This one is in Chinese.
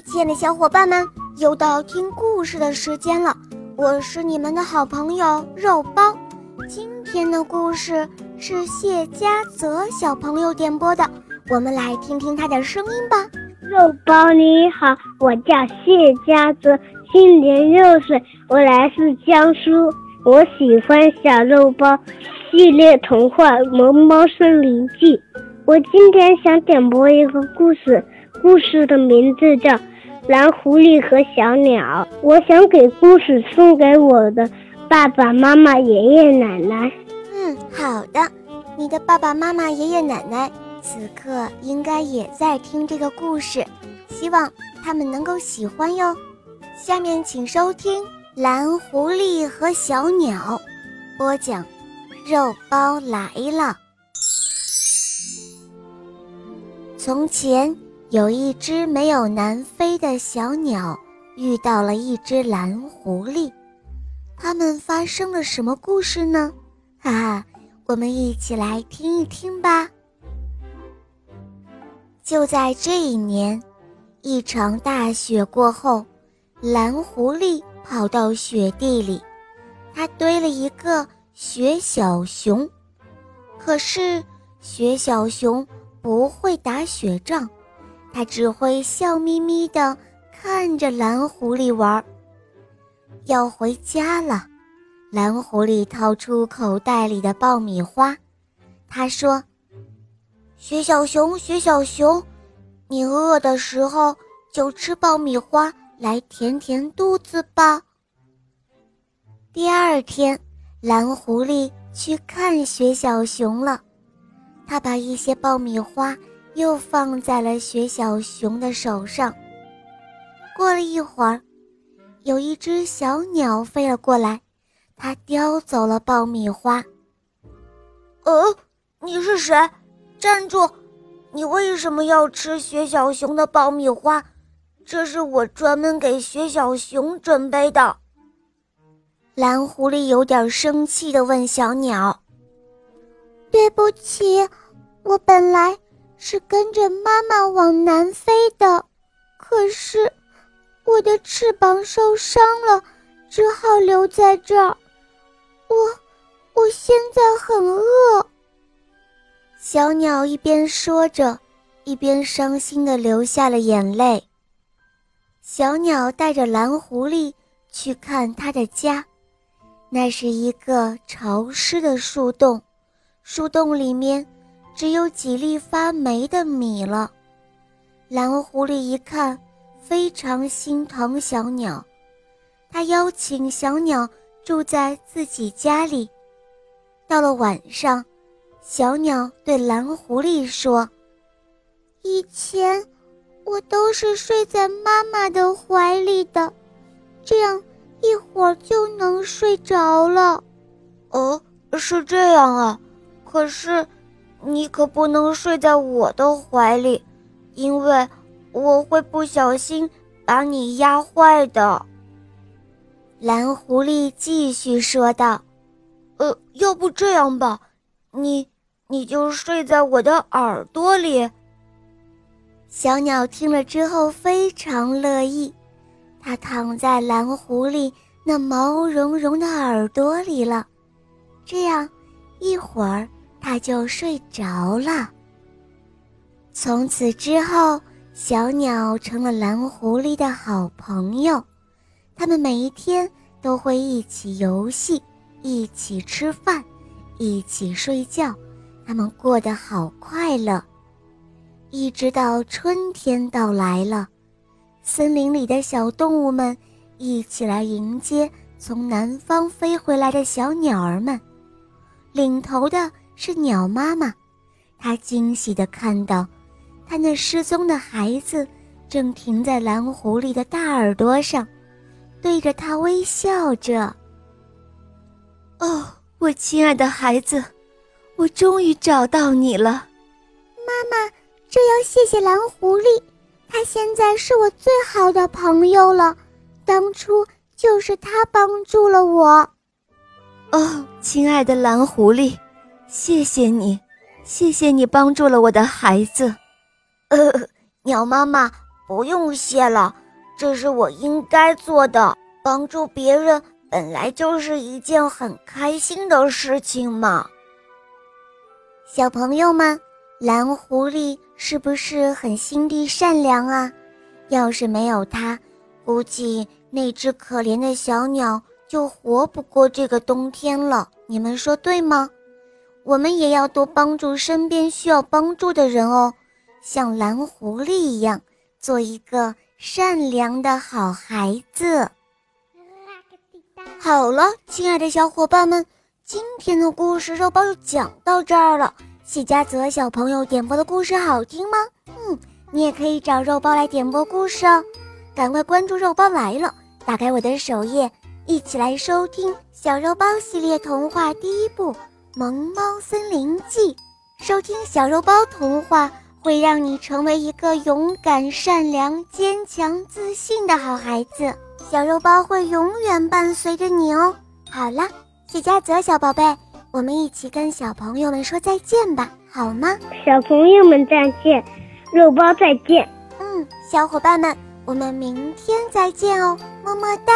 亲爱的小伙伴们，又到听故事的时间了。我是你们的好朋友肉包。今天的故事是谢佳泽小朋友点播的，我们来听听他的声音吧。肉包你好，我叫谢佳泽，今年六岁，我来自江苏，我喜欢小肉包系列童话《萌猫森林记》。我今天想点播一个故事。故事的名字叫《蓝狐狸和小鸟》。我想给故事送给我的爸爸妈妈、爷爷奶奶。嗯，好的。你的爸爸妈妈、爷爷奶奶此刻应该也在听这个故事，希望他们能够喜欢哟。下面请收听《蓝狐狸和小鸟》，播讲，肉包来了。从前。有一只没有南飞的小鸟遇到了一只蓝狐狸，他们发生了什么故事呢？哈哈，我们一起来听一听吧。就在这一年，一场大雪过后，蓝狐狸跑到雪地里，它堆了一个雪小熊。可是雪小熊不会打雪仗。他只会笑眯眯地看着蓝狐狸玩。要回家了，蓝狐狸掏出口袋里的爆米花，他说：“雪小熊，雪小熊，你饿的时候就吃爆米花来填填肚子吧。”第二天，蓝狐狸去看雪小熊了，他把一些爆米花。又放在了雪小熊的手上。过了一会儿，有一只小鸟飞了过来，它叼走了爆米花。呃，你是谁？站住！你为什么要吃雪小熊的爆米花？这是我专门给雪小熊准备的。蓝狐狸有点生气地问小鸟：“对不起，我本来……”是跟着妈妈往南飞的，可是我的翅膀受伤了，只好留在这儿。我我现在很饿。小鸟一边说着，一边伤心的流下了眼泪。小鸟带着蓝狐狸去看它的家，那是一个潮湿的树洞，树洞里面。只有几粒发霉的米了。蓝狐狸一看，非常心疼小鸟，他邀请小鸟住在自己家里。到了晚上，小鸟对蓝狐狸说：“以前我都是睡在妈妈的怀里的，这样一会儿就能睡着了。”“哦，是这样啊，可是……”你可不能睡在我的怀里，因为我会不小心把你压坏的。”蓝狐狸继续说道。“呃，要不这样吧，你你就睡在我的耳朵里。”小鸟听了之后非常乐意，它躺在蓝狐狸那毛茸茸的耳朵里了。这样，一会儿。他就睡着了。从此之后，小鸟成了蓝狐狸的好朋友，他们每一天都会一起游戏，一起吃饭，一起睡觉，他们过得好快乐。一直到春天到来了，森林里的小动物们一起来迎接从南方飞回来的小鸟儿们，领头的。是鸟妈妈，她惊喜地看到，她那失踪的孩子正停在蓝狐狸的大耳朵上，对着它微笑着。哦，我亲爱的孩子，我终于找到你了，妈妈。这要谢谢蓝狐狸，它现在是我最好的朋友了。当初就是它帮助了我。哦，亲爱的蓝狐狸。谢谢你，谢谢你帮助了我的孩子。呃，鸟妈妈，不用谢了，这是我应该做的。帮助别人本来就是一件很开心的事情嘛。小朋友们，蓝狐狸是不是很心地善良啊？要是没有它，估计那只可怜的小鸟就活不过这个冬天了。你们说对吗？我们也要多帮助身边需要帮助的人哦，像蓝狐狸一样，做一个善良的好孩子。好了，亲爱的小伙伴们，今天的故事肉包就讲到这儿了。谢家泽小朋友点播的故事好听吗？嗯，你也可以找肉包来点播故事哦。赶快关注肉包来了，打开我的首页，一起来收听小肉包系列童话第一部。《萌猫森林记》，收听小肉包童话会让你成为一个勇敢、善良、坚强、自信的好孩子。小肉包会永远伴随着你哦。好了，谢家泽小宝贝，我们一起跟小朋友们说再见吧，好吗？小朋友们再见，肉包再见。嗯，小伙伴们，我们明天再见哦，么么哒。